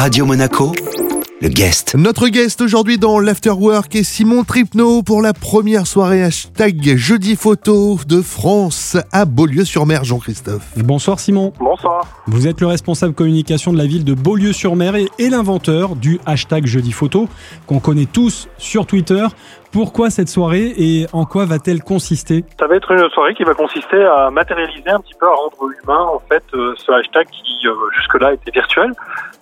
Radio Monaco, le guest. Notre guest aujourd'hui dans l'Afterwork est Simon Tripno pour la première soirée hashtag jeudi photo de France à Beaulieu-sur-Mer, Jean-Christophe. Bonsoir Simon. Bonsoir. Vous êtes le responsable communication de la ville de Beaulieu-sur-Mer et, et l'inventeur du hashtag jeudi photo qu'on connaît tous sur Twitter. Pourquoi cette soirée et en quoi va-t-elle consister? Ça va être une soirée qui va consister à matérialiser un petit peu, à rendre humain en fait euh, ce hashtag qui euh, jusque-là était virtuel.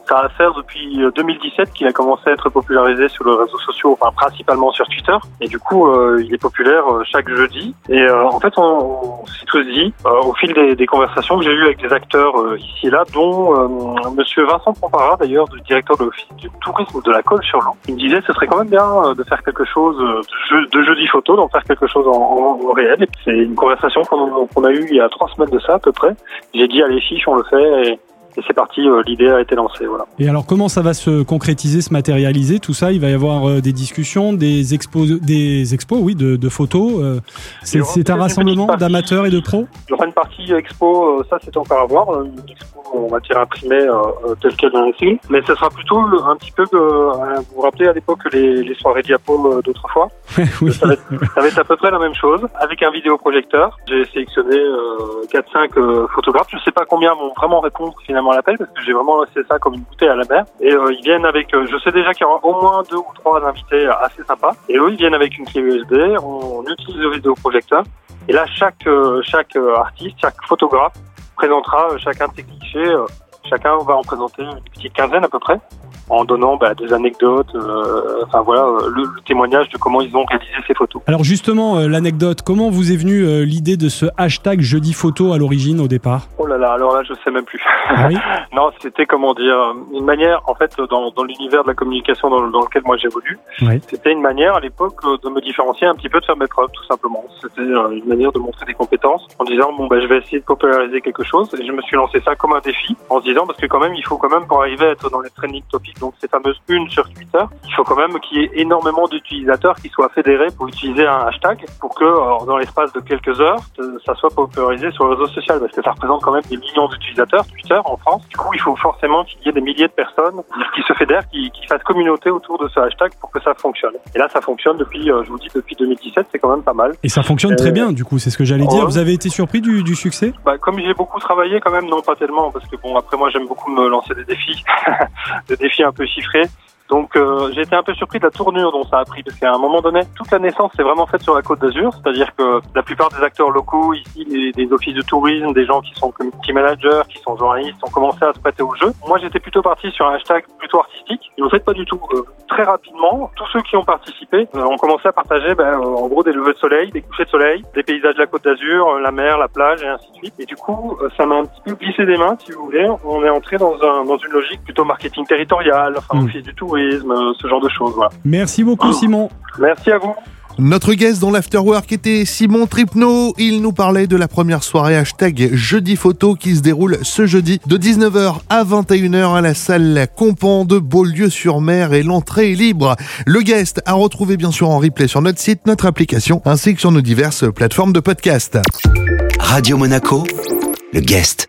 Ça va faire depuis 2017 qu'il a commencé à être popularisé sur les réseaux sociaux, enfin principalement sur Twitter. Et du coup, euh, il est populaire euh, chaque jeudi. Et euh, en fait, on, on s'est tous dit, euh, au fil des, des conversations que j'ai eues avec des acteurs euh, ici et là, dont euh, Monsieur Vincent Pompara, d'ailleurs, du directeur de l'office du tourisme de la Colle sur l'eau, il me disait ce serait quand même bien euh, de faire quelque chose euh, de, jeu- de jeudi photo, d'en faire quelque chose en, en- en réel. C'est une conversation qu'on qu'on a eue il y a trois semaines de ça à peu près. J'ai dit allez fiche, on le fait. Et, et c'est parti, euh, l'idée a été lancée, voilà. Et alors comment ça va se concrétiser, se matérialiser tout ça? Il va y avoir euh, des discussions, des expos, des expos, oui, de, de photos. euh, c'est un rassemblement d'amateurs et de pros? Il y aura une partie expo, ça c'est encore à voir, une expo en matière imprimée telle qu'elle dans le film, mais ce sera plutôt un petit peu, que, vous vous rappelez à l'époque les, les soirées diapo d'autrefois oui. ça, va être, ça va être à peu près la même chose, avec un vidéoprojecteur. J'ai sélectionné euh, 4-5 euh, photographes, je sais pas combien vont vraiment répondre finalement à l'appel, parce que j'ai vraiment laissé ça comme une bouteille à la mer, et euh, ils viennent avec, euh, je sais déjà qu'il y aura au moins deux ou trois invités assez sympas, et eux ils viennent avec une clé USB, on utilise le vidéoprojecteur, et là, chaque, euh, chaque artiste, chaque photographe présentera chacun de ses clichés. chacun va en présenter une petite quinzaine à peu près, en donnant bah, des anecdotes, euh, enfin voilà, euh, le, le témoignage de comment ils ont réalisé ces photos. Alors justement, euh, l'anecdote, comment vous est venue euh, l'idée de ce hashtag jeudi photo à l'origine au départ? Oh là là, alors là, je sais même plus. Ah oui? Non, c'était comment dire, une manière, en fait, dans, dans l'univers de la communication dans, le- dans lequel moi j'évolue, Oui. c'était une manière à l'époque de me différencier un petit peu de faire mes preuves, tout simplement. C'était une manière de montrer des compétences en disant bon bah je vais essayer de populariser quelque chose. Et je me suis lancé ça comme un défi en se disant parce que quand même il faut quand même pour arriver à être dans les trending topics, donc ces fameuses une sur Twitter, il faut quand même qu'il y ait énormément d'utilisateurs qui soient fédérés pour utiliser un hashtag pour que dans l'espace de quelques heures euh, ça soit popularisé sur le réseau social parce que ça représente quand même des millions d'utilisateurs Twitter en France. Du coup il faut forcément qu'il y ait des milliers de personnes qui se fédèrent, qui, qui fassent communauté autour de ce hashtag pour que ça fonctionne. Et là ça fonctionne depuis, euh, je vous dis depuis 2017, c'est quand même pas mal. Et ça fonctionne très Euh, bien, du coup, c'est ce que j'allais dire. Vous avez été surpris du, du succès? Bah, comme j'ai beaucoup travaillé, quand même, non, pas tellement, parce que bon, après, moi, j'aime beaucoup me lancer des défis, des défis un peu chiffrés. Donc, euh, j'ai été un peu surpris de la tournure dont ça a pris, parce qu'à un moment donné, toute la naissance c'est vraiment faite sur la Côte d'Azur, c'est-à-dire que la plupart des acteurs locaux ici, des, des offices de tourisme, des gens qui sont community managers, qui sont journalistes, ont commencé à se prêter au jeu. Moi, j'étais plutôt parti sur un hashtag plutôt artistique. Et en fait, pas du tout. Euh, très rapidement, tous ceux qui ont participé euh, ont commencé à partager, ben, euh, en gros, des levées de soleil, des couchers de soleil, des paysages de la Côte d'Azur, euh, la mer, la plage, et ainsi de suite. Et du coup, euh, ça m'a un petit peu glissé des mains, si vous voulez. On est entré dans, un, dans une logique plutôt marketing territorial, enfin, Mm. office du tourisme, euh, ce genre de choses. Voilà. Merci beaucoup, Simon. Merci à vous. Notre guest dans l'Afterwork était Simon Tripno. Il nous parlait de la première soirée hashtag jeudi photo qui se déroule ce jeudi de 19h à 21h à la salle Compan de Beaulieu-sur-Mer et l'entrée est libre. Le guest à retrouver bien sûr en replay sur notre site, notre application ainsi que sur nos diverses plateformes de podcast. Radio Monaco, le guest.